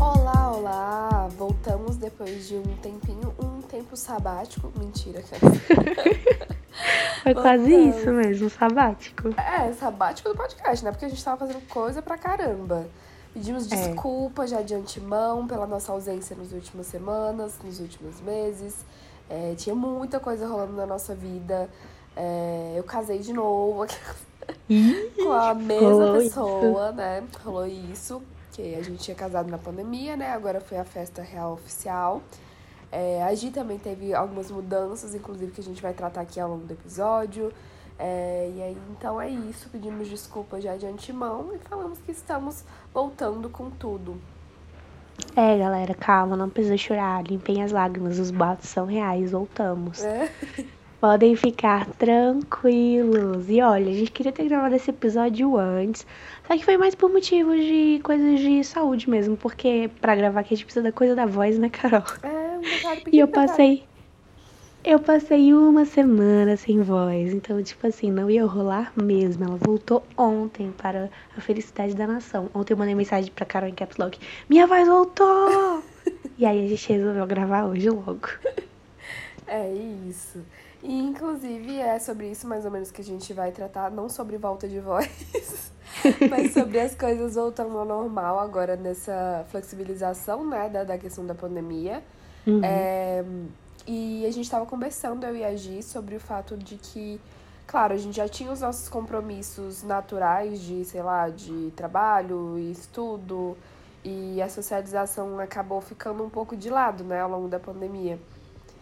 Olá, olá! Voltamos depois de um tempinho, um tempo sabático. Mentira, cara. Foi quase Voltamos. isso mesmo, sabático. É, sabático do podcast, né? Porque a gente tava fazendo coisa pra caramba. Pedimos É. desculpa já de antemão pela nossa ausência nas últimas semanas, nos últimos meses. É, tinha muita coisa rolando na nossa vida. É, eu casei de novo com a mesma rolou pessoa, né? Rolou isso. Que a gente tinha casado na pandemia, né? Agora foi a festa real oficial. É, a Gi também teve algumas mudanças, inclusive, que a gente vai tratar aqui ao longo do episódio. É, e aí, então é isso. Pedimos desculpa já de antemão e falamos que estamos voltando com tudo. É, galera, calma, não precisa chorar. Limpem as lágrimas, os boatos são reais, voltamos. É. Podem ficar tranquilos. E olha, a gente queria ter gravado esse episódio antes, só que foi mais por motivos de coisas de saúde mesmo, porque pra gravar aqui a gente precisa da coisa da voz, né, Carol? É, um detalhe E eu passei. Eu passei uma semana sem voz, então, tipo assim, não ia rolar mesmo. Ela voltou ontem para a felicidade da nação. Ontem eu mandei mensagem pra Carol em Caps Lock: Minha voz voltou! e aí a gente resolveu gravar hoje logo. É isso. E inclusive é sobre isso mais ou menos que a gente vai tratar, não sobre volta de voz, mas sobre as coisas voltando ao normal agora nessa flexibilização, né, da, da questão da pandemia. Uhum. É, e a gente estava conversando, eu e a Gi, sobre o fato de que, claro, a gente já tinha os nossos compromissos naturais de, sei lá, de trabalho e estudo, e a socialização acabou ficando um pouco de lado, né, ao longo da pandemia.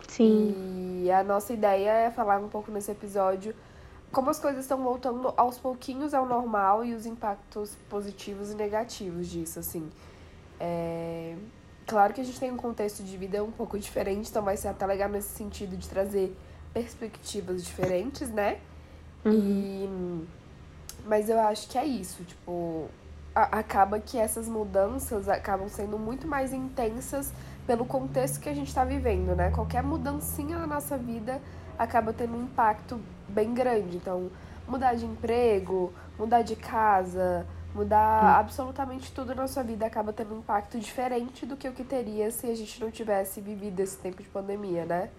Sim. E a nossa ideia é falar um pouco nesse episódio como as coisas estão voltando aos pouquinhos ao normal e os impactos positivos e negativos disso, assim. É... Claro que a gente tem um contexto de vida um pouco diferente, então vai ser até legal nesse sentido de trazer perspectivas diferentes, né? E... Mas eu acho que é isso, tipo, acaba que essas mudanças acabam sendo muito mais intensas pelo contexto que a gente está vivendo, né? Qualquer mudancinha na nossa vida acaba tendo um impacto bem grande. Então, mudar de emprego, mudar de casa, mudar absolutamente tudo na sua vida acaba tendo um impacto diferente do que o que teria se a gente não tivesse vivido esse tempo de pandemia, né?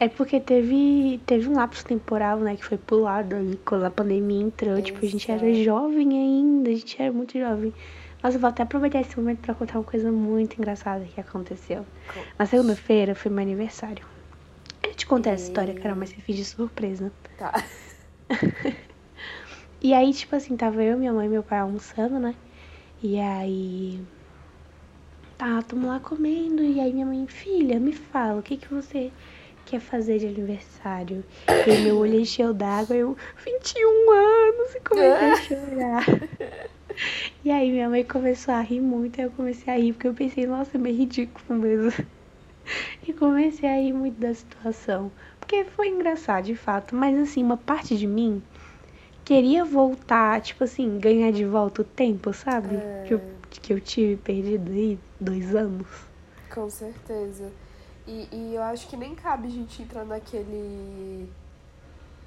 É porque teve, teve um lapso temporal, né, que foi pulado aí quando a pandemia entrou. Tipo, a gente era jovem ainda, a gente era muito jovem. Nossa, eu vou até aproveitar esse momento pra contar uma coisa muito engraçada que aconteceu. Na segunda-feira foi meu aniversário. Eu te contei essa história, Carol, mas eu fiz de surpresa. Tá. E aí, tipo assim, tava eu, minha mãe e meu pai almoçando, né? E aí. Tá, tamo lá comendo. E aí minha mãe, filha, me fala, o que que você quer fazer de aniversário? E meu olho encheu d'água, eu, 21 anos, e comecei a chorar. E aí minha mãe começou a rir muito, aí eu comecei a rir, porque eu pensei, nossa, é meio ridículo mesmo. E comecei a rir muito da situação. Porque foi engraçado, de fato. Mas assim, uma parte de mim queria voltar, tipo assim, ganhar de volta o tempo, sabe? Que, eu, que eu tive perdido aí dois anos. Com certeza. E, e eu acho que nem cabe a gente entrar naquele.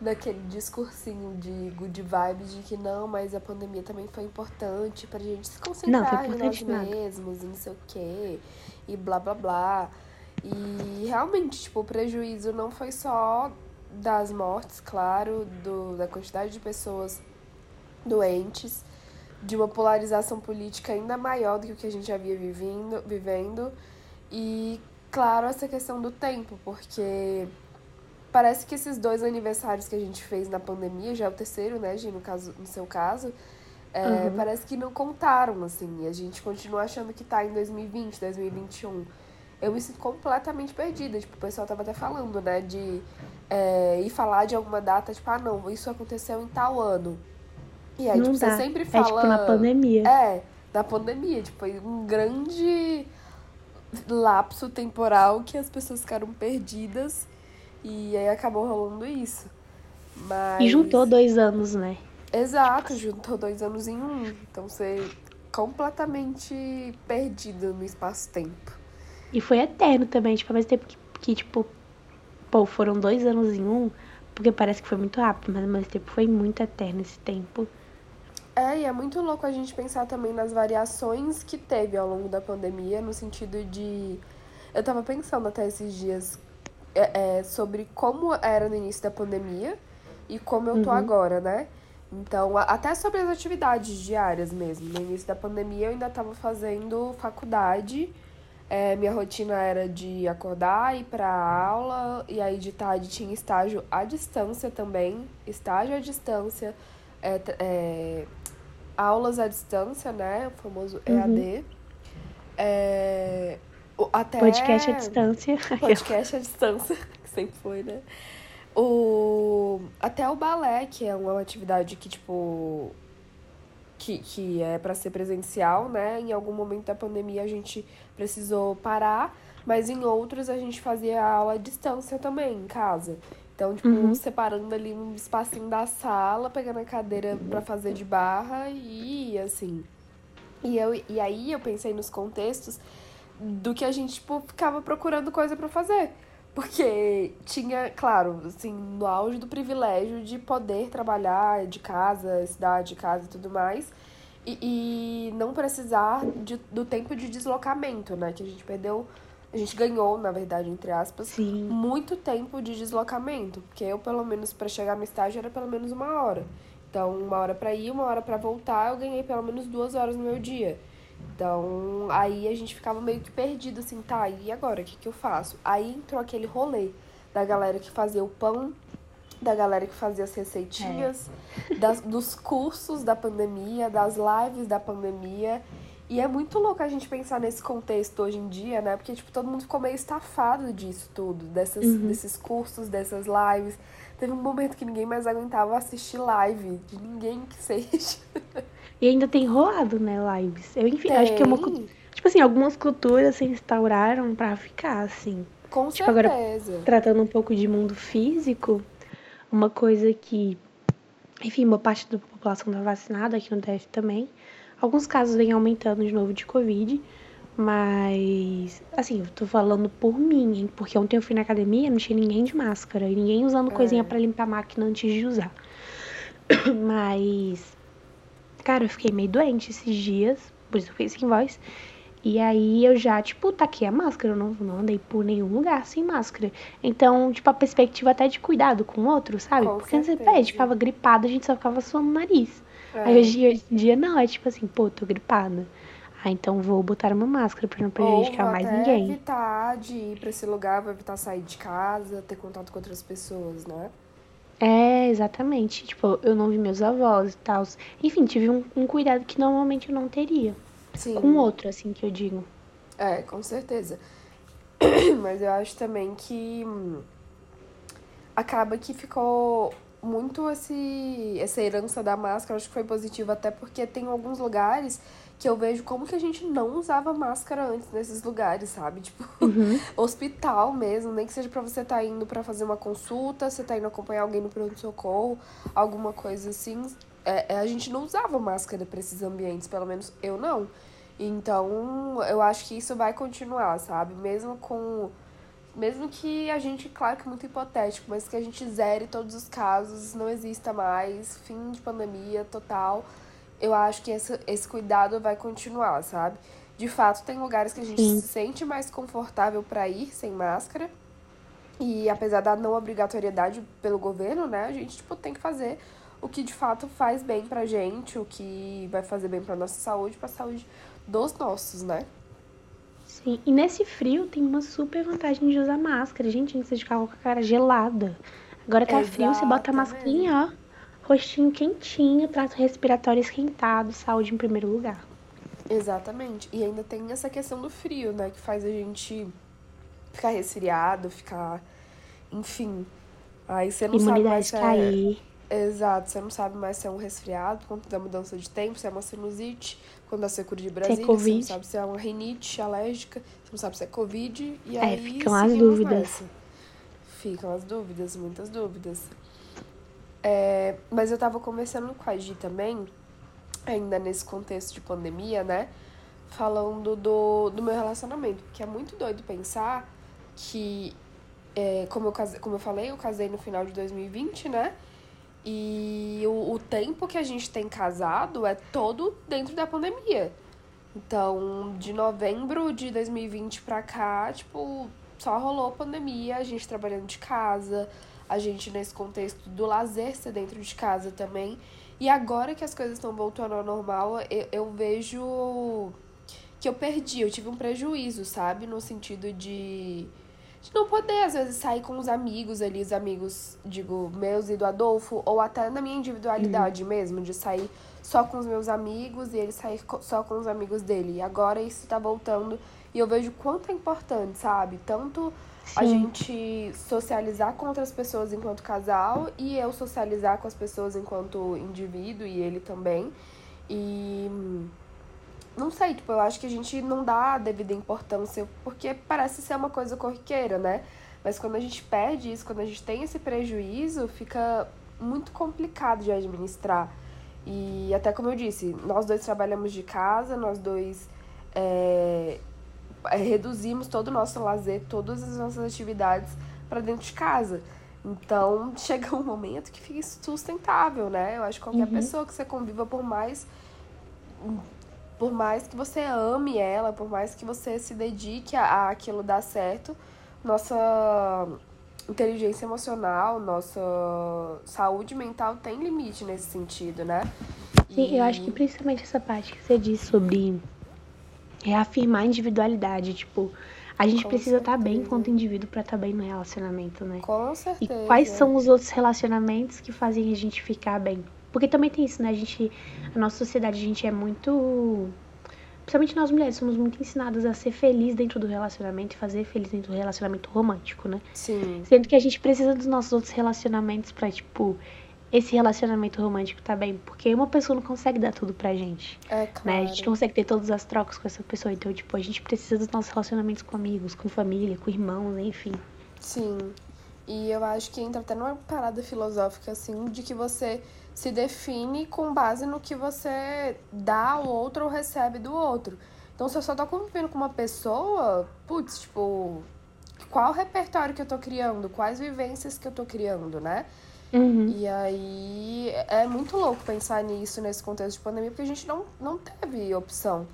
Naquele discursinho de good vibes de que não, mas a pandemia também foi importante pra gente se concentrar Não, em nós nada. mesmos e não sei o quê. E blá blá blá. E realmente, tipo, o prejuízo não foi só das mortes, claro, do, da quantidade de pessoas doentes, de uma polarização política ainda maior do que o que a gente havia vivendo, vivendo. E, claro, essa questão do tempo, porque parece que esses dois aniversários que a gente fez na pandemia, já é o terceiro, né, Gi, no, caso, no seu caso, é, Uhum. parece que não contaram, assim. E a gente continua achando que tá em 2020, 2021. Eu me sinto completamente perdida. Tipo, o pessoal tava até falando, né, de é, ir falar de alguma data, tipo, ah, não, isso aconteceu em tal ano. E aí, não tipo, dá. você sempre É fala. tipo na pandemia. É, na pandemia, tipo, foi um grande lapso temporal que as pessoas ficaram perdidas e aí acabou rolando isso. Mas... E juntou dois anos, né? Exato, juntou dois anos em um. Então você completamente perdido no espaço-tempo. E foi eterno também, tipo, ao mesmo tempo que, que, tipo, pô, foram dois anos em um, porque parece que foi muito rápido, mas ao mesmo tempo foi muito eterno esse tempo. É, e é muito louco a gente pensar também nas variações que teve ao longo da pandemia, no sentido de. Eu tava pensando até esses dias é, é, sobre como era no início da pandemia e como eu tô Uhum. agora, né? Então, até sobre as atividades diárias mesmo. No início da pandemia eu ainda tava fazendo faculdade. É, minha rotina era de acordar, ir pra aula, e aí de tarde tinha estágio à distância também. Estágio à distância, é, é, aulas à distância, né? O famoso Uhum. EAD. É, o- até... Podcast à distância. Podcast à distância, que sempre foi, né? O... Até o balé, que é uma atividade que, tipo. Que, que é para ser presencial, né? Em algum momento da pandemia a gente precisou parar, mas em outros a gente fazia aula à distância também, em casa. Então, tipo, Uhum. separando ali um espacinho da sala, pegando a cadeira pra fazer de barra e assim. E, eu, e aí eu pensei nos contextos do que a gente, tipo, ficava procurando coisa pra fazer. Porque tinha, claro, assim, no auge do privilégio de poder trabalhar de casa, estudar de casa e tudo mais. E, e não precisar de, do tempo de deslocamento, né? Que a gente perdeu, a gente ganhou, na verdade, entre aspas, Sim. muito tempo de deslocamento. Porque eu, pelo menos, pra chegar no estágio era pelo menos uma hora. Então, uma hora pra ir, uma hora pra voltar, eu ganhei pelo menos duas horas no meu dia. Então, aí a gente ficava meio que perdido, assim, tá, e agora, o que que eu faço? Aí entrou aquele rolê da galera que fazia o pão, da galera que fazia as receitinhas, das, dos cursos da pandemia, das lives da pandemia. E é muito louco a gente pensar nesse contexto hoje em dia, né? Porque, tipo, todo mundo ficou meio estafado disso tudo, dessas, Uhum. desses cursos, dessas lives. Teve um momento que ninguém mais aguentava assistir live, de ninguém que seja. E ainda tem rolado, né, lives. Eu, enfim, acho que é uma. Tem, Tipo assim, algumas culturas se instauraram pra ficar, assim. Com Tipo, agora- certeza. Tratando um pouco de mundo físico, uma coisa que, enfim, uma parte da população tá vacinada aqui no DF também. Alguns casos vêm aumentando de novo de Covid, mas, assim, eu tô falando por mim, hein? Porque ontem eu fui na academia, não tinha ninguém de máscara e ninguém usando coisinha É. pra limpar a máquina antes de usar. Mas, cara, eu fiquei meio doente esses dias, por isso eu fiquei sem voz. E aí eu já, tipo, taquei a máscara, eu não, não andei por nenhum lugar sem máscara. Então, tipo, a perspectiva até de cuidado com o outro, sabe? Com Porque antes você certeza. pede, ficava gripada, a gente só ficava suando o nariz. É. Aí hoje, hoje em dia não, é tipo assim, pô, tô gripada. Ah, então vou botar uma máscara pra não prejudicar Ou mais até ninguém. evitar de ir pra esse lugar, vou evitar sair de casa, ter contato com outras pessoas, né? É, exatamente. Tipo, eu não vi meus avós e tal. Enfim, tive um, um cuidado que normalmente eu não teria. Sim. Com outro, assim, que eu digo. É, com certeza. Mas eu acho também que hum, acaba que ficou muito esse, essa herança da máscara, acho que foi positivo até porque tem alguns lugares que eu vejo como que a gente não usava máscara antes nesses lugares, sabe? Tipo, Uhum. hospital mesmo, nem que seja pra você estar indo pra fazer uma consulta, você tá indo acompanhar alguém no pronto-socorro, alguma coisa assim. É, é, a gente não usava máscara pra esses ambientes, pelo menos eu não. Então, eu acho que isso vai continuar, sabe? Mesmo com. Mesmo que a gente, claro que é muito hipotético, mas que a gente zere todos os casos, não exista mais, fim de pandemia total, eu acho que esse, esse cuidado vai continuar, sabe? De fato, tem lugares que a gente Sim. se sente mais confortável para ir sem máscara. E apesar da não obrigatoriedade pelo governo, né, a gente tipo tem que fazer o que de fato faz bem pra gente, o que vai fazer bem pra nossa saúde, pra saúde dos nossos, né? Sim. E nesse frio tem uma super vantagem de usar máscara. Gente, antes de ficar com a cara gelada. Agora tá frio, você bota a mascarinha, ó. Rostinho quentinho, trato respiratório esquentado, saúde em primeiro lugar. Exatamente. E ainda tem essa questão do frio, né, que faz a gente ficar resfriado, ficar, enfim. Aí você não sabe mais Imunidade é... cair. Exato, você não sabe mais se é um resfriado, conta da mudança de tempo, se é uma sinusite, quando a secura de Brasília, você não sabe se é uma rinite alérgica, você não sabe se é Covid, e É, aí ficam as dúvidas. nessa. Ficam as dúvidas, muitas dúvidas. É, mas eu tava conversando com a Gi também, ainda nesse contexto de pandemia, né? Falando do, do meu relacionamento, porque é muito doido pensar que, é, como, eu case, como eu falei, eu casei no final de 2020, né? E o, o tempo que a gente tem casado é todo dentro da pandemia. Então, de novembro de 2020 pra cá, tipo, só rolou pandemia, a gente trabalhando de casa, a gente nesse contexto do lazer ser dentro de casa também. E agora que as coisas estão voltando ao normal, eu, eu vejo que eu perdi, eu tive um prejuízo, sabe? No sentido de, de não poder, às vezes, sair com os amigos ali, os amigos, digo, meus e do Adolfo, ou até na minha individualidade uhum. mesmo, de sair só com os meus amigos e ele sair só com os amigos dele. E agora isso tá voltando e eu vejo quanto é importante, sabe? Tanto Sim. a gente socializar com outras pessoas enquanto casal e eu socializar com as pessoas enquanto indivíduo e ele também. E não sei, tipo, eu acho que a gente não dá a devida importância porque parece ser uma coisa corriqueira, né? Mas quando a gente perde isso, quando a gente tem esse prejuízo, fica muito complicado de administrar. E até como eu disse, nós dois trabalhamos de casa, nós dois é, reduzimos todo o nosso lazer, todas as nossas atividades para dentro de casa. Então chega um momento que fica sustentável, né? Eu acho que qualquer uhum. pessoa que você conviva, por mais por mais que você ame ela, por mais que você se dedique a, a aquilo dar certo, nossa inteligência emocional, nossa saúde mental tem limite nesse sentido, né? Sim, e... eu acho que principalmente essa parte que você disse sobre reafirmar a individualidade, tipo, a gente Com precisa estar tá bem enquanto indivíduo para estar tá bem no relacionamento, né? Com certeza. E quais são os outros relacionamentos que fazem a gente ficar bem? Porque também tem isso, né? A gente, a nossa sociedade, a gente é muito principalmente nós mulheres, somos muito ensinadas a ser feliz dentro do relacionamento e fazer feliz dentro do relacionamento romântico, né? Sim. Sendo que a gente precisa dos nossos outros relacionamentos pra, tipo, esse relacionamento romântico tá bem. Porque uma pessoa não consegue dar tudo pra gente. É, claro. Né? A gente não consegue ter todas as trocas com essa pessoa. Então, tipo, a gente precisa dos nossos relacionamentos com amigos, com família, com irmãos, enfim. Sim. E eu acho que entra até numa parada filosófica, assim, de que você se define com base no que você dá ao outro ou recebe do outro. Então, se eu só tô convivendo com uma pessoa, putz, tipo, qual repertório que eu tô criando? Quais vivências que eu tô criando, né? Uhum. E aí é muito louco pensar nisso nesse contexto de pandemia, porque a gente não, não teve opção.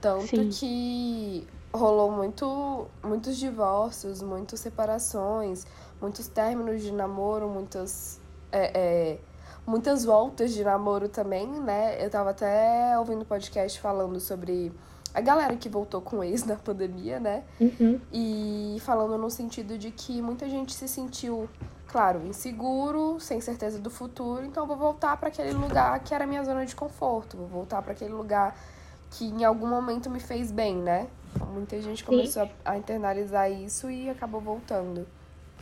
Tanto Sim. que rolou muito, muitos divórcios, muitas separações, muitos términos de namoro, muitas. É, é, muitas voltas de namoro também, né? Eu tava até ouvindo podcast falando sobre a galera que voltou com ex na pandemia, né? Uhum. E falando no sentido de que muita gente se sentiu, claro, inseguro, sem certeza do futuro, então vou voltar para aquele lugar que era minha zona de conforto, vou voltar para aquele lugar que em algum momento me fez bem, né? Muita gente começou a, a internalizar isso e acabou voltando.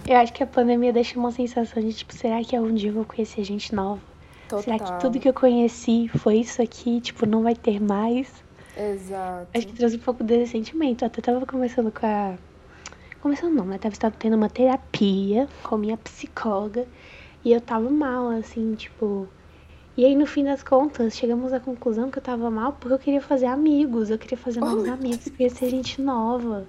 Eu acho que a pandemia deixa uma sensação de, tipo, será que algum dia eu vou conhecer gente nova? Total. Será que tudo que eu conheci foi isso aqui? Tipo, não vai ter mais? Exato. Acho que trouxe um pouco desse sentimento. Eu até tava conversando com a. Conversando não, né? Tava tendo uma terapia com minha psicóloga. E eu tava mal, assim, tipo. E aí, no fim das contas, chegamos à conclusão que eu tava mal porque eu queria fazer amigos. Eu queria fazer novos oh, amigos, queria ser gente nova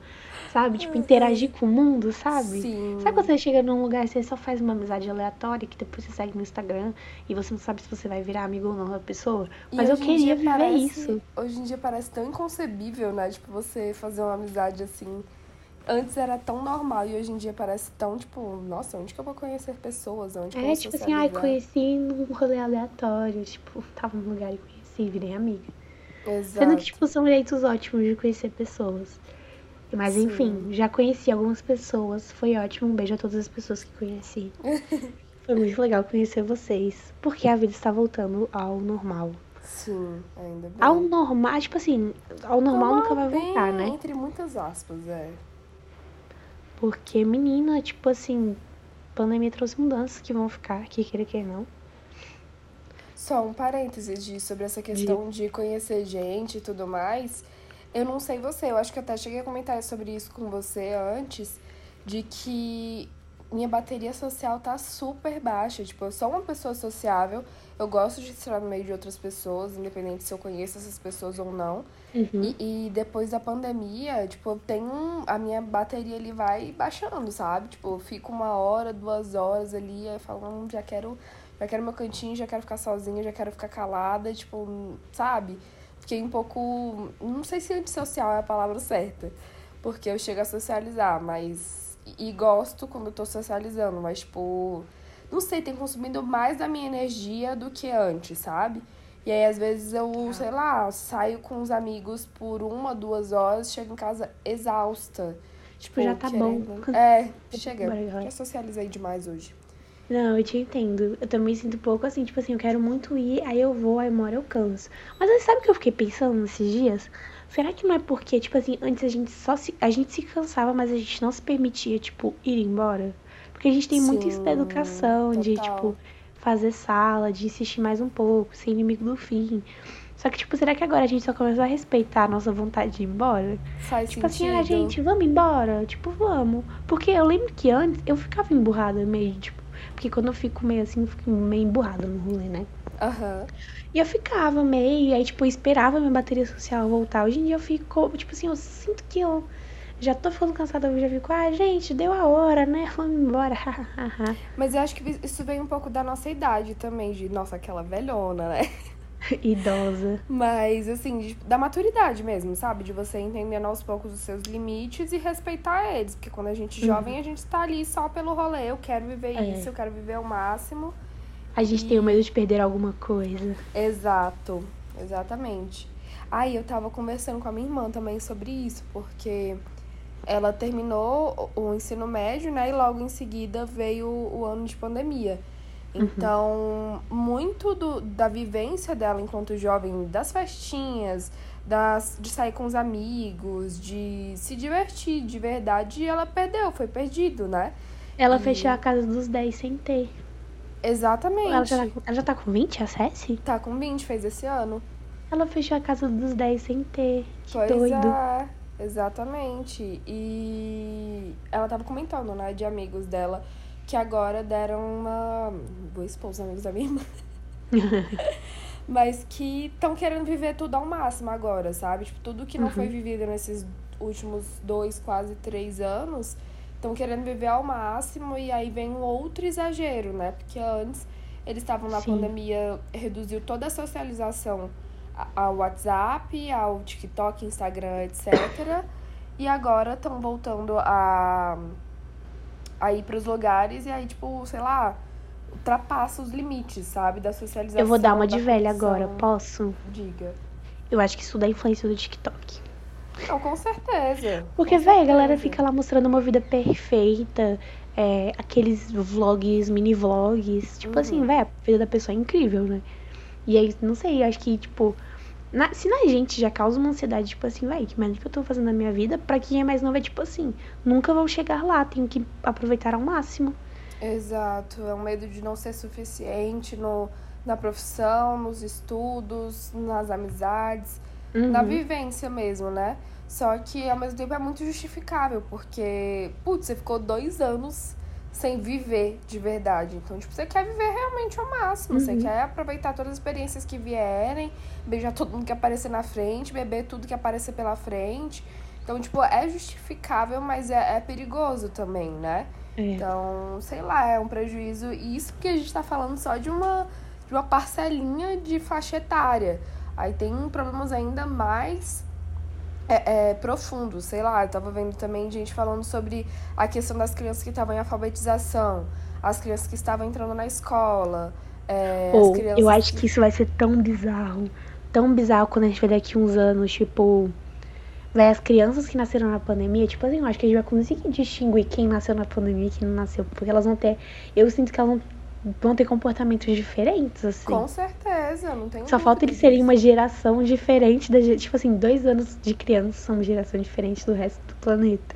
sabe? Tipo, interagir com o mundo, sabe? Sim. Sabe quando você chega num lugar e você só faz uma amizade aleatória que depois você segue no Instagram e você não sabe se você vai virar amigo ou não da pessoa? Mas eu queria viver parece, isso. Hoje em dia parece tão inconcebível, né? Tipo, você fazer uma amizade assim. Antes era tão normal e hoje em dia parece tão, tipo, nossa, onde que eu vou conhecer pessoas? Onde é, tipo assim, ai, conheci num rolê aleatório. Tipo, tava num lugar e conheci, virei amiga. Exato. Sendo que, tipo, são jeitos ótimos de conhecer pessoas. Mas Sim. enfim, já conheci algumas pessoas. Foi ótimo. Um beijo a todas as pessoas que conheci. Foi muito legal conhecer vocês. Porque a vida está voltando ao normal. Sim, ainda bem. Ao normal, tipo assim, ao normal, nunca vai voltar, né? Entre muitas aspas, é. Porque, menina, tipo assim, pandemia trouxe mudanças que vão ficar, que queira que não. Só um parênteses de, sobre essa questão de... de conhecer gente e tudo mais. Eu não sei você, eu acho que eu até cheguei a comentar sobre isso com você antes, de que minha bateria social tá super baixa. Tipo, eu sou uma pessoa sociável, eu gosto de estar no meio de outras pessoas, independente se eu conheço essas pessoas ou não. Uhum. E, e, depois da pandemia, tipo, eu tenho. A minha bateria ali vai baixando, sabe? Tipo, eu fico uma hora, duas horas ali, aí falando, hum, já quero Já quero meu cantinho, já quero ficar sozinha, já quero ficar calada, tipo, sabe? Fiquei um pouco. Não sei se antissocial é a palavra certa. Porque eu chego a socializar, mas. E gosto quando eu tô socializando, mas, tipo. Não sei, tem consumido mais da minha energia do que antes, sabe? E aí, às vezes, eu, ah. sei lá, saio com os amigos por uma, duas horas, chego em casa exausta. Tipo, já tá querendo... bom. É, chega. Já socializei demais hoje. Não, eu te entendo. Eu também sinto pouco assim, tipo assim, eu quero muito ir, aí eu vou, aí uma hora eu canso. Mas sabe o que eu fiquei pensando nesses dias? Será que não é porque, tipo assim, antes a gente só se. A gente se cansava, mas a gente não se permitia, tipo, ir embora? Porque a gente tem Sim, muito isso da educação, total. de, tipo, fazer sala, de insistir mais um pouco, ser inimigo do fim. Só que, tipo, será que agora a gente só começou a respeitar a nossa vontade de ir embora? Faz tipo sentido. assim, ah, gente, vamos embora? Tipo, vamos. Porque eu lembro que antes eu ficava emburrada meio, tipo, porque quando eu fico meio assim, eu fico meio emburrada no rolê, né? Uhum. E eu ficava meio, e aí, tipo, eu esperava minha bateria social voltar. Hoje em dia eu fico, tipo assim, eu sinto que eu já tô ficando cansada, eu já fico, ah, gente, deu a hora, né? Vamos embora. Mas eu acho que isso vem um pouco da nossa idade também, de, nossa, aquela velhona, né? Idosa. Mas, assim, de, da maturidade mesmo, sabe? De você entendendo aos poucos os seus limites e respeitar eles. Porque quando a gente é jovem, a gente tá ali só pelo rolê. Eu quero viver é. isso, eu quero viver ao máximo. A gente e... tem o medo de perder alguma coisa. Exato, exatamente. Aí eu tava conversando com a minha irmã também sobre isso, porque ela terminou o ensino médio, né? E logo em seguida veio o ano de pandemia. Uhum. Então, uhum. muito do, da vivência dela enquanto jovem, das festinhas, das, de sair com os amigos, de se divertir de verdade, ela perdeu, foi perdido, né? Ela e... fechou a casa dos 10 sem ter. Exatamente. Ela já, tá, ela já tá com 20, a Cessi? Tá com 20, fez esse ano. Ela fechou a casa dos 10 sem ter. Que pois doido. É, exatamente. E ela tava comentando, né, de amigos dela que agora deram uma. Vou expor os amigos da minha irmã. Mas que estão querendo viver tudo ao máximo agora, sabe? Tipo, tudo que não uhum. foi vivido nesses últimos dois, quase três anos, estão querendo viver ao máximo e aí vem um outro exagero, né? Porque antes eles estavam na Sim. pandemia, reduziu toda a socialização ao WhatsApp, ao TikTok, Instagram, etc. E agora estão voltando a a ir pros lugares e aí, tipo, sei lá, ultrapassa os limites, sabe? Da socialização. Eu vou dar uma de velha agora, posso? Diga. Eu acho que isso dá influência do TikTok. Não, com certeza. Porque, velho, a galera fica lá mostrando uma vida perfeita. É, aqueles vlogs, mini vlogs. Tipo assim, uhum. assim, velho, a vida da pessoa é incrível, né? E aí, não sei, acho que, tipo, na, se na gente já causa uma ansiedade, tipo assim, vai, que merda que eu tô fazendo na minha vida, pra quem é mais novo é tipo assim, nunca vou chegar lá, tenho que aproveitar ao máximo. Exato, é um medo de não ser suficiente no, na profissão, nos estudos, nas amizades, uhum. na vivência mesmo, né? Só que ao mesmo tempo é muito justificável, porque, putz, você ficou dois anos sem viver de verdade. Então, tipo, você quer viver realmente ao máximo. Uhum. Você quer aproveitar todas as experiências que vierem, beijar todo mundo que aparecer na frente, beber tudo que aparecer pela frente. Então, tipo, é justificável, mas é, é perigoso também, né? É. Então, sei lá, é um prejuízo. E isso porque a gente tá falando só de uma, de uma parcelinha de faixa etária. Aí tem problemas ainda mais é, é, profundo, sei lá, eu tava vendo também gente falando sobre a questão das crianças que estavam em alfabetização, as crianças que estavam entrando na escola. É, oh, eu acho que... isso vai ser tão bizarro, tão bizarro quando a gente ver daqui uns anos, tipo, vai as crianças que nasceram na pandemia, tipo assim, eu acho que a gente vai conseguir distinguir quem nasceu na pandemia e quem não nasceu, porque elas vão ter, eu sinto que elas vão vão ter comportamentos diferentes, assim. Com certeza, não tem Só falta eles serem uma geração diferente da Tipo assim, dois anos de criança são uma geração diferente do resto do planeta.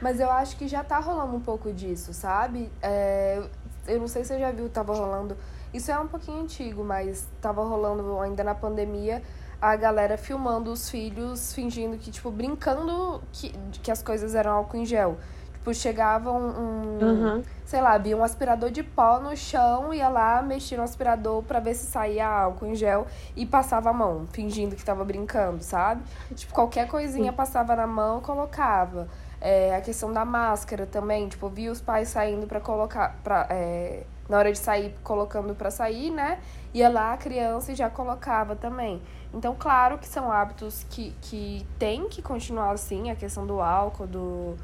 Mas eu acho que já tá rolando um pouco disso, sabe? É, eu não sei se você já viu, tava rolando. Isso é um pouquinho antigo, mas tava rolando ainda na pandemia a galera filmando os filhos, fingindo que, tipo, brincando que, que as coisas eram álcool em gel. Tipo, chegava um, um uhum. sei lá, havia um aspirador de pó no chão, ia lá, mexia no aspirador para ver se saía álcool em gel e passava a mão, fingindo que tava brincando, sabe? Tipo, qualquer coisinha passava na mão, colocava. É, a questão da máscara também, tipo, via os pais saindo para colocar, pra, é, na hora de sair, colocando para sair, né? Ia lá a criança e já colocava também. Então, claro que são hábitos que, que tem que continuar assim, a questão do álcool, do,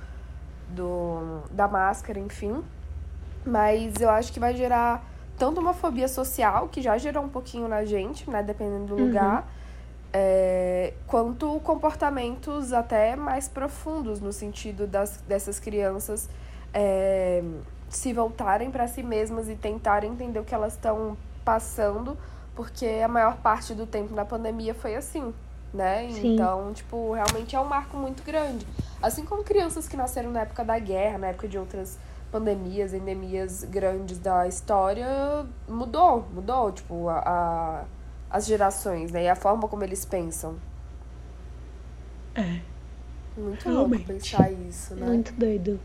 do, da máscara, enfim. Mas eu acho que vai gerar tanto uma fobia social, que já gerou um pouquinho na gente, né? Dependendo do uhum. lugar, é, quanto comportamentos até mais profundos, no sentido das, dessas crianças é, se voltarem para si mesmas e tentarem entender o que elas estão passando, porque a maior parte do tempo na pandemia foi assim, né? Sim. Então, tipo, realmente é um marco muito grande. Assim como crianças que nasceram na época da guerra, na época de outras pandemias, endemias grandes da história, mudou, mudou, tipo, a, a as gerações, né? E a forma como eles pensam. É. Muito louco pensar isso, né? Muito doido.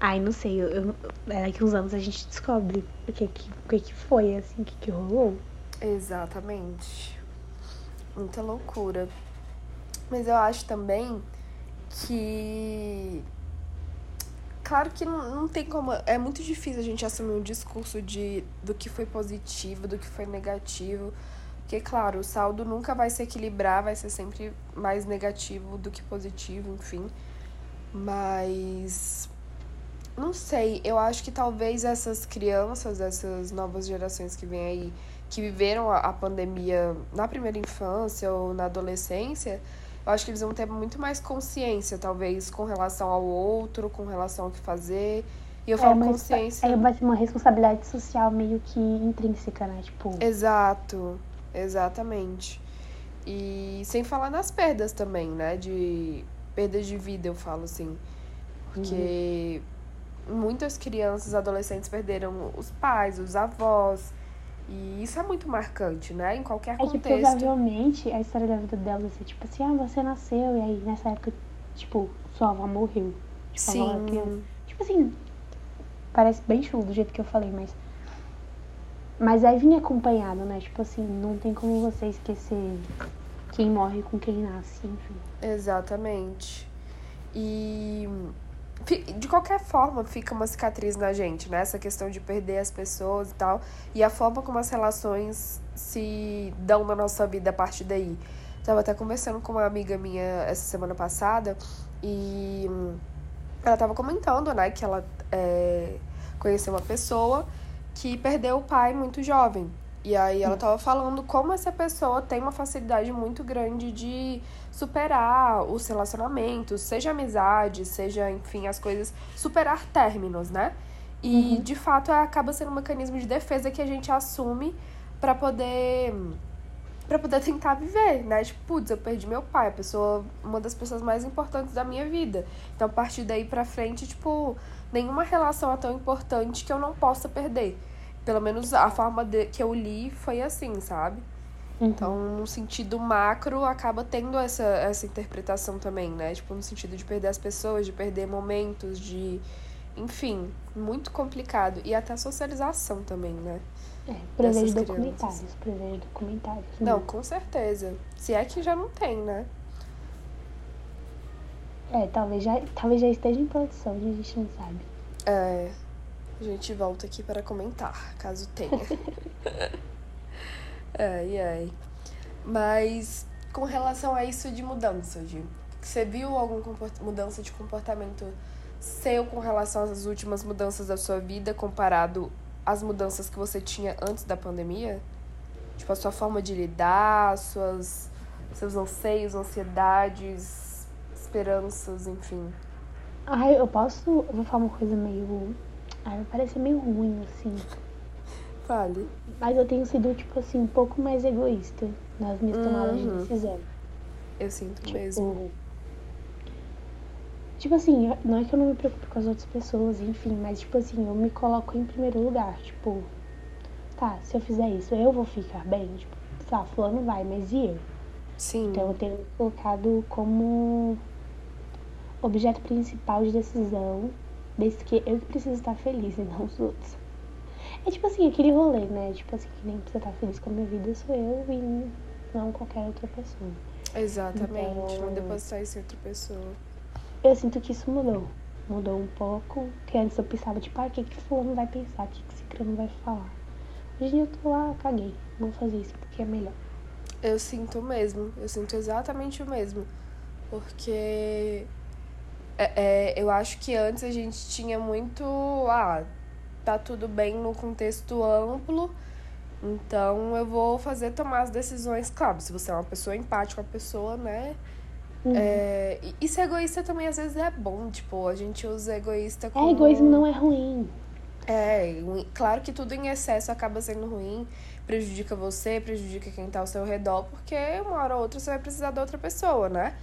Ai, não sei, eu, eu, daqui uns anos a gente descobre o que, que, o que, que foi, assim, o que, que rolou. Exatamente. Muita loucura. Mas eu acho também que. Claro que não, não tem como. É muito difícil a gente assumir um discurso de, do que foi positivo, do que foi negativo. Porque, claro, o saldo nunca vai se equilibrar, vai ser sempre mais negativo do que positivo, enfim. Mas não sei, eu acho que talvez essas crianças, essas novas gerações que vêm aí, que viveram a, a pandemia na primeira infância ou na adolescência, eu acho que eles vão ter muito mais consciência, talvez, com relação ao outro, com relação ao que fazer. E eu é, falo consciência. É, ser uma responsabilidade social meio que intrínseca, né? Tipo. Exato, exatamente. E sem falar nas perdas também, né? De perdas de vida, eu falo assim. Porque. Uhum muitas crianças, adolescentes perderam os pais, os avós. E isso é muito marcante, né? Em qualquer é contexto. É que provavelmente a história da vida dela vai ser tipo assim, ah, você nasceu e aí nessa época, tipo, sua avó morreu. Tipo, Sim. Avó tipo assim, parece bem chulo do jeito que eu falei, mas. Mas aí vinha acompanhado, né? Tipo assim, não tem como você esquecer quem morre com quem nasce, enfim. Exatamente. E de qualquer forma fica uma cicatriz na gente, né? Essa questão de perder as pessoas e tal. E a forma como as relações se dão na nossa vida a partir daí. Tava até conversando com uma amiga minha essa semana passada e ela tava comentando, né, que ela é, conheceu uma pessoa que perdeu o pai muito jovem. E aí ela tava falando como essa pessoa tem uma facilidade muito grande de superar os relacionamentos, seja amizade, seja, enfim, as coisas, superar términos, né? E uhum. de fato acaba sendo um mecanismo de defesa que a gente assume para poder para poder tentar viver, né? Tipo, putz, eu perdi meu pai, a pessoa, uma das pessoas mais importantes da minha vida. Então, a partir daí pra frente, tipo, nenhuma relação é tão importante que eu não possa perder. Pelo menos a forma de, que eu li foi assim, sabe? Uhum. Então, no sentido macro, acaba tendo essa, essa interpretação também, né? Tipo, no sentido de perder as pessoas, de perder momentos, de. Enfim, muito complicado. E até socialização também, né? É, prever documentários, prever documentários. Né? Não, com certeza. Se é que já não tem, né? É, talvez já, talvez já esteja em produção, a gente não sabe. É. A gente volta aqui para comentar, caso tenha. Ai, ai. Mas com relação a isso de mudança, de você viu alguma mudança de comportamento seu com relação às últimas mudanças da sua vida comparado às mudanças que você tinha antes da pandemia? Tipo, a sua forma de lidar, suas, seus anseios, ansiedades, esperanças, enfim. Ai, eu posso. Eu vou falar uma coisa meio. Ai, parece meio ruim, assim. Fale. Mas eu tenho sido, tipo assim, um pouco mais egoísta nas minhas tomadas uhum. de decisão. Eu sinto tipo, mesmo. Tipo assim, não é que eu não me preocupe com as outras pessoas, enfim, mas tipo assim, eu me coloco em primeiro lugar. Tipo, tá, se eu fizer isso, eu vou ficar bem. Tipo, tá, fulano vai, mas e eu? Sim. Então eu tenho me colocado como objeto principal de decisão, desde que eu preciso estar feliz e não os outros. É tipo assim, aquele rolê, né? Tipo assim, que nem precisa estar feliz com a minha vida sou eu e não qualquer outra pessoa. Exatamente, então, não depositar isso em outra pessoa. Eu sinto que isso mudou. Mudou um pouco. Que antes eu pensava, tipo, ah, o que que fulano vai pensar? O que que ciclano vai falar? Hoje eu tô lá, caguei. Vou fazer isso porque é melhor. Eu sinto o mesmo. Eu sinto exatamente o mesmo. Porque é, é, eu acho que antes a gente tinha muito. Ah, tá tudo bem no contexto amplo. Então eu vou fazer tomar as decisões. Claro, se você é uma pessoa empática, uma pessoa, né? Uhum. É, e ser egoísta também às vezes é bom, tipo, a gente usa egoísta como. É, egoísmo não é ruim. É, claro que tudo em excesso acaba sendo ruim, prejudica você, prejudica quem tá ao seu redor, porque uma hora ou outra você vai precisar da outra pessoa, né?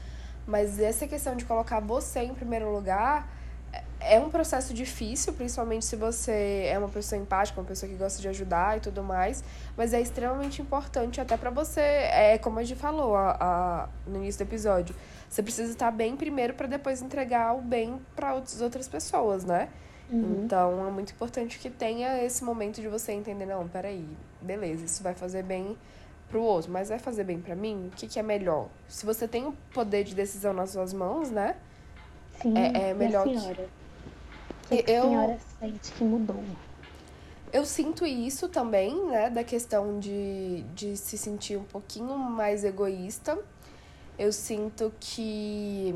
Mas essa questão de colocar você em primeiro lugar é, um processo difícil, principalmente se você é uma pessoa empática, uma pessoa que gosta de ajudar e tudo mais, mas é extremamente importante até para você, é como a gente falou a, a, no início do episódio, você precisa estar bem primeiro para depois entregar o bem para outras pessoas, né? Uhum. Então é muito importante que tenha esse momento de você entender, não, peraí, beleza, isso vai fazer bem pro outro, mas vai fazer bem para mim? O que, que é melhor? Se você tem o poder de decisão nas suas mãos, né? Sim, é, é melhor. Que... Que eu... a senhora sente que mudou? Eu sinto isso também, né? Da questão de, de se sentir um pouquinho mais egoísta. Eu sinto que.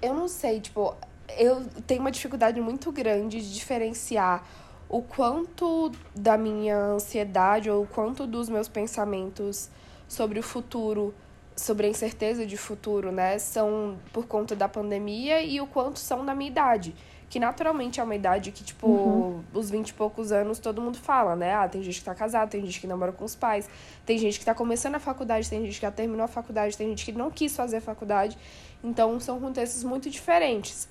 Eu não sei, tipo, eu tenho uma dificuldade muito grande de diferenciar o quanto da minha ansiedade ou o quanto dos meus pensamentos sobre o futuro, sobre a incerteza de futuro, né, são por conta da pandemia e o quanto são da minha idade. Que naturalmente é uma idade que, tipo, uhum. os 20 e poucos anos todo mundo fala, né? Ah, tem gente que tá casada, tem gente que namora com os pais, tem gente que tá começando a faculdade, tem gente que já terminou a faculdade, tem gente que não quis fazer a faculdade. Então, são contextos muito diferentes.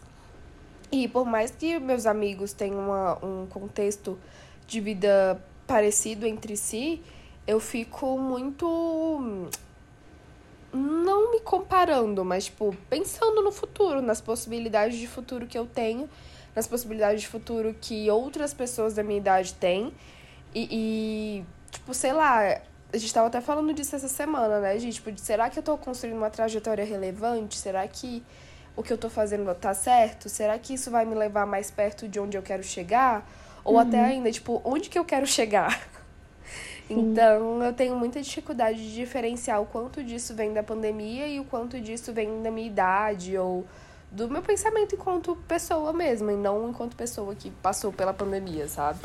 E por mais que meus amigos tenham uma, um contexto de vida parecido entre si, eu fico muito. Não me comparando, mas, tipo, pensando no futuro, nas possibilidades de futuro que eu tenho, nas possibilidades de futuro que outras pessoas da minha idade têm. E, e tipo, sei lá, a gente tava até falando disso essa semana, né, gente? Tipo, será que eu tô construindo uma trajetória relevante? Será que o que eu tô fazendo tá certo? Será que isso vai me levar mais perto de onde eu quero chegar? Ou uhum. até ainda, tipo, onde que eu quero chegar? Então, eu tenho muita dificuldade de diferenciar o quanto disso vem da pandemia e o quanto disso vem da minha idade ou do meu pensamento enquanto pessoa mesmo, e não enquanto pessoa que passou pela pandemia, sabe?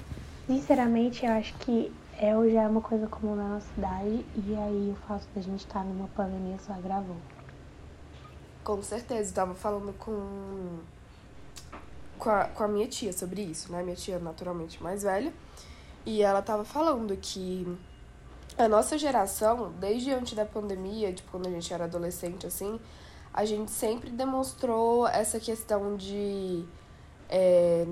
Sinceramente, eu acho que é já é uma coisa comum na nossa idade, e aí o fato da gente estar numa pandemia só agravou. Com certeza, eu tava falando com, com, a, com a minha tia sobre isso, né? Minha tia naturalmente mais velha. E ela tava falando que a nossa geração, desde antes da pandemia, tipo, quando a gente era adolescente, assim, a gente sempre demonstrou essa questão de é,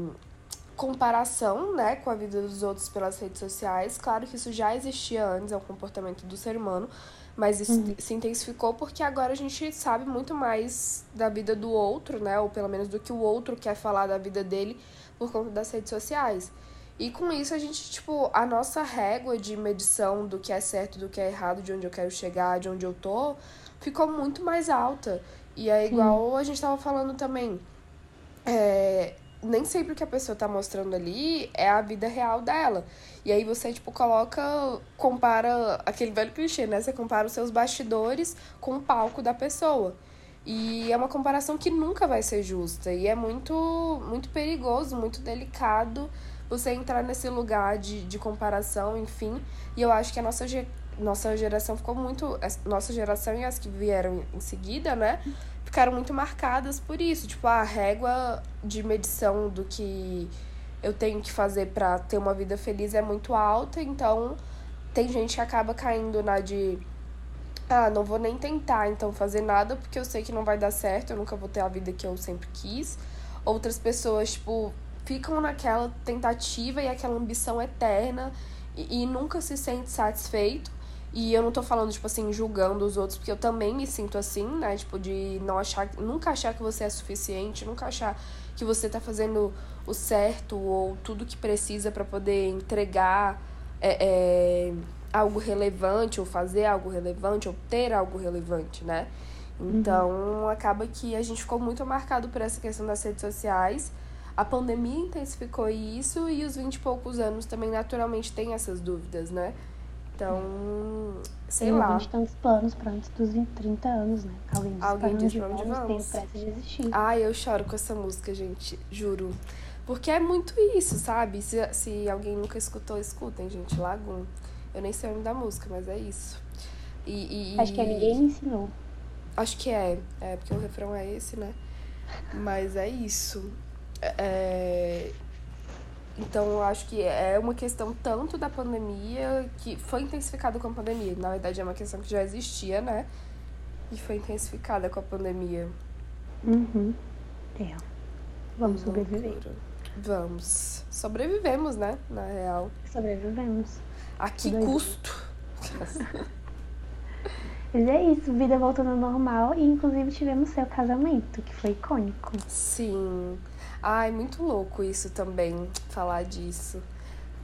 comparação, né, com a vida dos outros pelas redes sociais. Claro que isso já existia antes, é um comportamento do ser humano, mas isso uhum. se intensificou porque agora a gente sabe muito mais da vida do outro, né? Ou pelo menos do que o outro quer falar da vida dele por conta das redes sociais. E com isso a gente, tipo, a nossa régua de medição do que é certo, do que é errado, de onde eu quero chegar, de onde eu tô, ficou muito mais alta. E é igual Sim. a gente tava falando também. É, nem sempre o que a pessoa tá mostrando ali é a vida real dela. E aí você, tipo, coloca, compara aquele velho clichê, né? Você compara os seus bastidores com o palco da pessoa. E é uma comparação que nunca vai ser justa. E é muito, muito perigoso, muito delicado você entrar nesse lugar de, de comparação, enfim. E eu acho que a nossa, nossa geração ficou muito. Nossa geração e as que vieram em seguida, né? Ficaram muito marcadas por isso. Tipo, a régua de medição do que eu tenho que fazer para ter uma vida feliz é muito alta, então tem gente que acaba caindo na de ah, não vou nem tentar então fazer nada porque eu sei que não vai dar certo, eu nunca vou ter a vida que eu sempre quis. Outras pessoas, tipo, ficam naquela tentativa e aquela ambição eterna e, e nunca se sente satisfeito. E eu não tô falando, tipo assim, julgando os outros, porque eu também me sinto assim, né? Tipo, de não achar, nunca achar que você é suficiente, nunca achar que você tá fazendo o certo ou tudo que precisa para poder entregar é, é, algo relevante ou fazer algo relevante ou ter algo relevante, né? Então, uhum. acaba que a gente ficou muito marcado por essa questão das redes sociais. A pandemia intensificou isso e os 20 e poucos anos também naturalmente tem essas dúvidas, né? Então, sei lá. A gente tem uns planos para antes dos 20, 30 anos, né? Alguém diz Alguém diz pra onde vamos. Tem pressa de existir. Ai, eu choro com essa música, gente, juro. Porque é muito isso, sabe? Se, se alguém nunca escutou, escutem, gente. Lagoon. Eu nem sei o nome da música, mas é isso. E, e, Acho que é ninguém me ensinou. Acho que é. É, porque o refrão é esse, né? Mas é isso. É... Então, eu acho que é uma questão tanto da pandemia, que foi intensificada com a pandemia. Na verdade, é uma questão que já existia, né? E foi intensificada com a pandemia. Uhum. É. Vamos sobreviver. Vamos. Sobrevivemos, né? Na real. Sobrevivemos. A que custo? Mas é isso, vida voltando ao normal e inclusive tivemos seu casamento, que foi icônico. Sim. Ai, muito louco isso também, falar disso.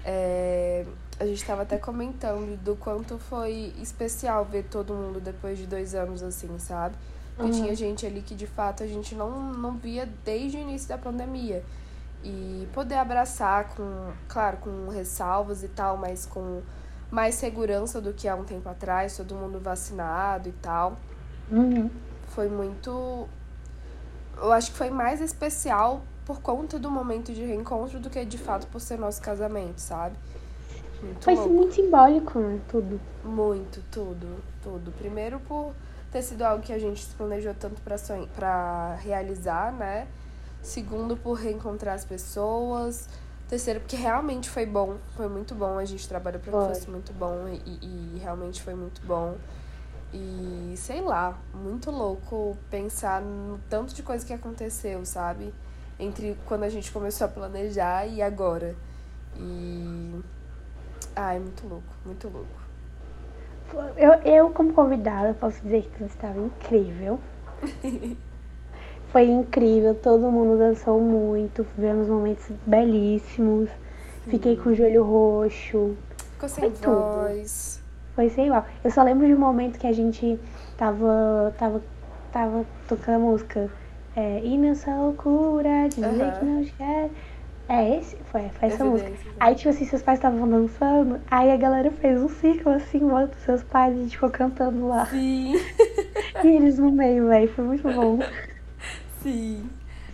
É, a gente estava até comentando do quanto foi especial ver todo mundo depois de dois anos assim, sabe? Porque uhum. tinha gente ali que de fato a gente não, não via desde o início da pandemia. E poder abraçar com, claro, com ressalvas e tal, mas com mais segurança do que há um tempo atrás, todo mundo vacinado e tal. Uhum. Foi muito. Eu acho que foi mais especial por conta do momento de reencontro do que de fato por ser nosso casamento, sabe? Muito foi muito simbólico, né? Tudo. Muito, tudo, tudo. Primeiro por ter sido algo que a gente se planejou tanto para sonhar, para realizar, né? Segundo, por reencontrar as pessoas. Terceiro, porque realmente foi bom. Foi muito bom. A gente trabalhou para que fosse muito bom. E, e realmente foi muito bom. E sei lá, muito louco pensar no tanto de coisa que aconteceu, sabe? Entre quando a gente começou a planejar e agora. E. Ai, muito louco, muito louco. Eu, eu como convidada, posso dizer que você estava incrível. Foi incrível, todo mundo dançou muito, vivemos momentos belíssimos. Sim. Fiquei com o joelho roxo. Ficou sem Foi voz. Tudo. Foi sem igual. Eu só lembro de um momento que a gente tava, tava, tava tocando a música. É, e loucura, dizer uhum. que não quer. É esse? Foi, foi essa música. Aí, tipo assim, seus pais estavam dançando, aí a galera fez um círculo assim, em volta dos seus pais, e a gente ficou cantando lá. Sim. e eles no meio, velho, foi muito bom. Sim.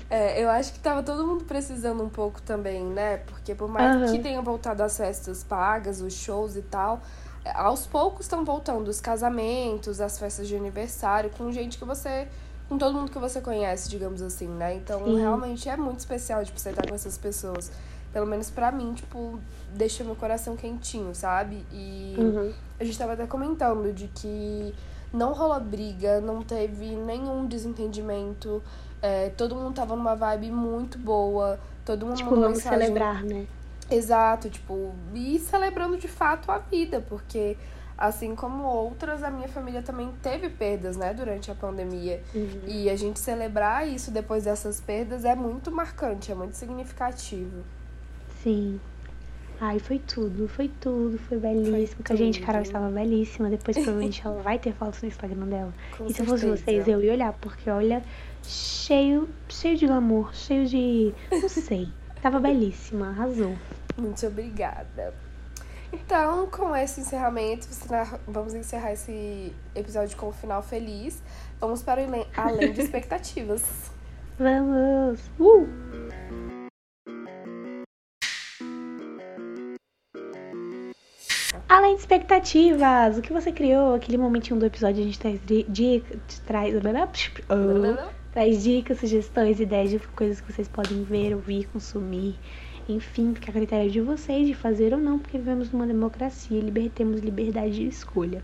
É, eu acho que tava todo mundo precisando um pouco também, né? Porque por mais uhum. que tenham voltado as festas pagas, os shows e tal, é, aos poucos estão voltando os casamentos, as festas de aniversário, com gente que você. com todo mundo que você conhece, digamos assim, né? Então Sim. realmente é muito especial, tipo, você estar com essas pessoas. Pelo menos para mim, tipo, deixa meu coração quentinho, sabe? E uhum. a gente tava até comentando de que não rolou briga, não teve nenhum desentendimento. É, todo mundo tava numa vibe muito boa. Todo mundo tipo, vamos mensagem... celebrar, né? Exato, tipo, e celebrando de fato a vida, porque assim como outras, a minha família também teve perdas, né, durante a pandemia. Uhum. E a gente celebrar isso depois dessas perdas é muito marcante, é muito significativo. Sim. Ai, foi tudo, foi tudo, foi belíssimo. Foi a gente, Carol, estava belíssima. Depois, provavelmente, ela vai ter fotos no Instagram dela. Com e se fosse vocês, eu ia olhar, porque olha, cheio, cheio de glamour, cheio de. Não sei. Tava belíssima, arrasou. Muito obrigada. Então, com esse encerramento, vamos encerrar esse episódio com um final feliz. Vamos para além de expectativas. Vamos! Uh! Além de expectativas, o que você criou? Aquele momentinho do episódio a gente traz dicas, traz, traz dicas, sugestões, ideias de coisas que vocês podem ver, ouvir, consumir. Enfim, fica a critério de vocês de fazer ou não, porque vivemos numa democracia e liber, temos liberdade de escolha.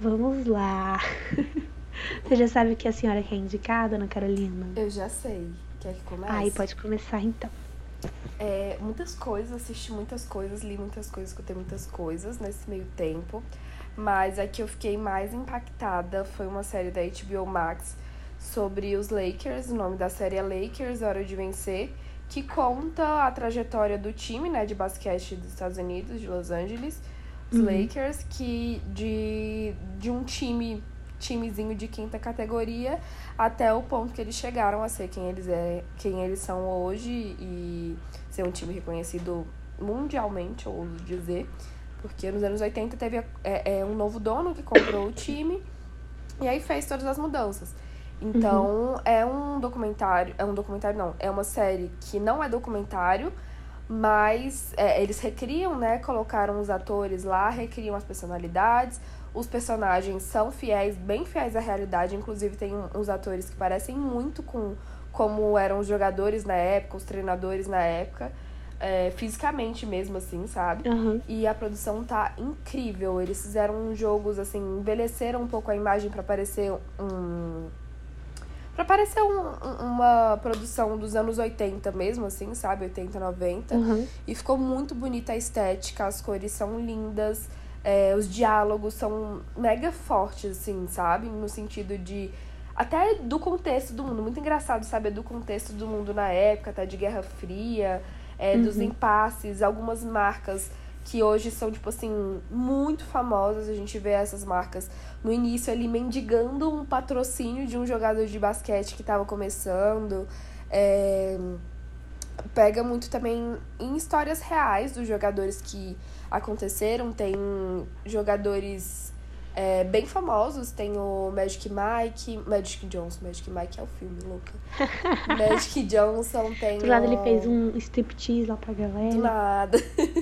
Vamos lá. Você já sabe que a senhora quer indicada, Ana Carolina? Eu já sei. Quer que comece? Aí pode começar então. É, muitas coisas, assisti muitas coisas, li muitas coisas, escutei muitas coisas nesse meio tempo. Mas a que eu fiquei mais impactada foi uma série da HBO Max sobre os Lakers. O nome da série é Lakers, Hora de Vencer, que conta a trajetória do time né, de basquete dos Estados Unidos, de Los Angeles, os uhum. Lakers, que de, de um time timezinho de quinta categoria até o ponto que eles chegaram a ser quem eles, é, quem eles são hoje e ser um time reconhecido mundialmente, ouso dizer. Porque nos anos 80 teve é, é, um novo dono que comprou o time e aí fez todas as mudanças. Então, uhum. é um documentário. É um documentário, não. É uma série que não é documentário, mas é, eles recriam, né? Colocaram os atores lá, recriam as personalidades. Os personagens são fiéis, bem fiéis à realidade. Inclusive, tem uns atores que parecem muito com como eram os jogadores na época, os treinadores na época. É, fisicamente mesmo, assim, sabe? Uhum. E a produção tá incrível. Eles fizeram jogos, assim, envelheceram um pouco a imagem para parecer um Pra parecer um, uma produção dos anos 80 mesmo, assim, sabe? 80, 90. Uhum. E ficou muito bonita a estética, as cores são lindas, é, os diálogos são mega fortes, assim, sabe? No sentido de. Até do contexto do mundo. Muito engraçado saber do contexto do mundo na época, até de Guerra Fria, é, uhum. dos impasses, algumas marcas que hoje são, tipo assim, muito famosas. A gente vê essas marcas no início ali mendigando um patrocínio de um jogador de basquete que estava começando. É... Pega muito também em histórias reais dos jogadores que aconteceram. Tem jogadores é, bem famosos. Tem o Magic Mike, Magic Johnson. Magic Mike é o filme, louca. Magic Johnson tem. Do lado o... ele fez um striptease lá pra galera. Do nada.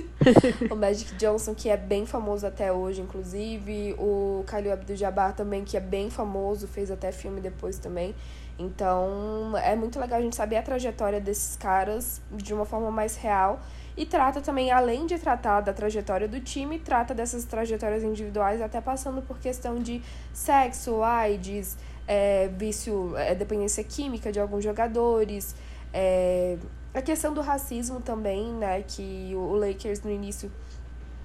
o Magic Johnson, que é bem famoso até hoje, inclusive. O Khalil Abdul-Jabbar também, que é bem famoso, fez até filme depois também. Então, é muito legal a gente saber a trajetória desses caras de uma forma mais real e trata também, além de tratar da trajetória do time, trata dessas trajetórias individuais, até passando por questão de sexo, AIDS, é, vício, é, dependência química de alguns jogadores, é, a questão do racismo também, né? Que o Lakers no início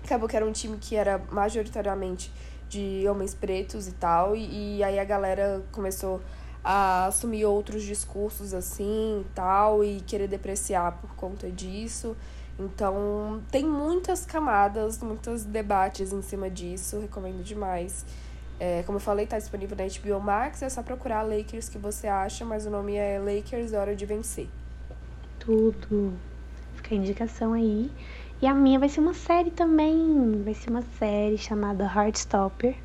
acabou que era um time que era majoritariamente de homens pretos e tal, e, e aí a galera começou a assumir outros discursos assim e tal, e querer depreciar por conta disso. Então, tem muitas camadas, muitos debates em cima disso, recomendo demais. É, como eu falei, tá disponível na HBO Max, é só procurar Lakers que você acha, mas o nome é Lakers Hora de Vencer. Tudo. Fica a indicação aí. E a minha vai ser uma série também. Vai ser uma série chamada Heartstopper.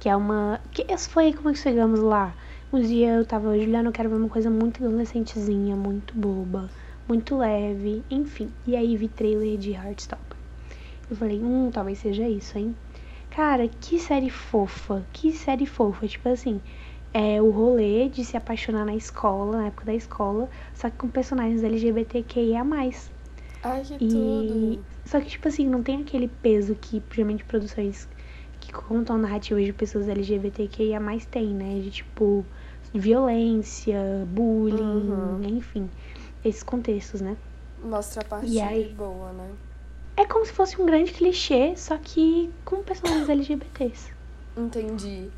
Que é uma. Que foi como é que chegamos lá? Um dia eu tava, Juliana, eu quero ver uma coisa muito adolescentezinha, muito boba muito leve, enfim. E aí vi trailer de Heartstopper. Eu falei, hum, talvez seja isso, hein? Cara, que série fofa, que série fofa. Tipo assim, é o rolê de se apaixonar na escola, na época da escola, só que com personagens LGBTQIA. Ai, que e... tudo! Só que, tipo assim, não tem aquele peso que, geralmente, produções que contam narrativas de pessoas LGBTQIA tem, né? De tipo, violência, bullying, uhum. enfim esses contextos, né? Mostra a parte aí, boa, né? É como se fosse um grande clichê, só que com personagens LGBTs. Entendi.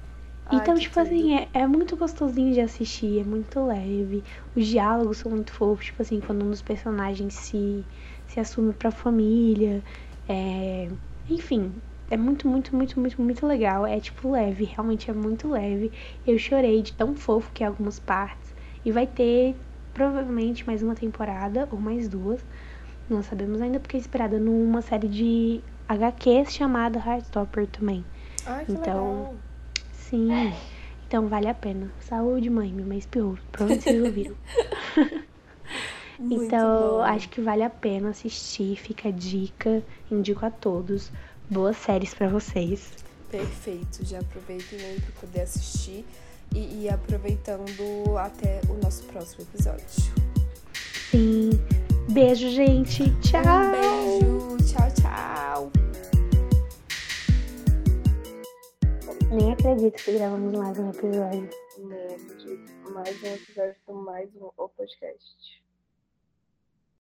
Então, Ai, tipo assim, é, é muito gostosinho de assistir, é muito leve. Os diálogos são muito fofos, tipo assim, quando um dos personagens se, se assume pra família. É... Enfim, é muito, muito, muito, muito, muito legal. É tipo leve, realmente é muito leve. Eu chorei de tão fofo que é algumas partes. E vai ter provavelmente mais uma temporada ou mais duas. Não sabemos ainda porque é inspirada numa série de HQs chamada Heartstopper também. Ai, que então, legal. sim. Então vale a pena. Saúde, mãe, meu mais pior. Provavelmente vocês ouviram. então, bom. acho que vale a pena assistir. Fica a dica. Indico a todos. Boas séries para vocês. Perfeito. Já aproveitem aí para poder assistir e, e aproveitando até o nosso próximo episódio. Sim. Beijo, gente. Tchau. Um beijo. Tchau, tchau. Nem acredito que gravamos mais um episódio. Nem acredito. Mais um episódio do mais um podcast.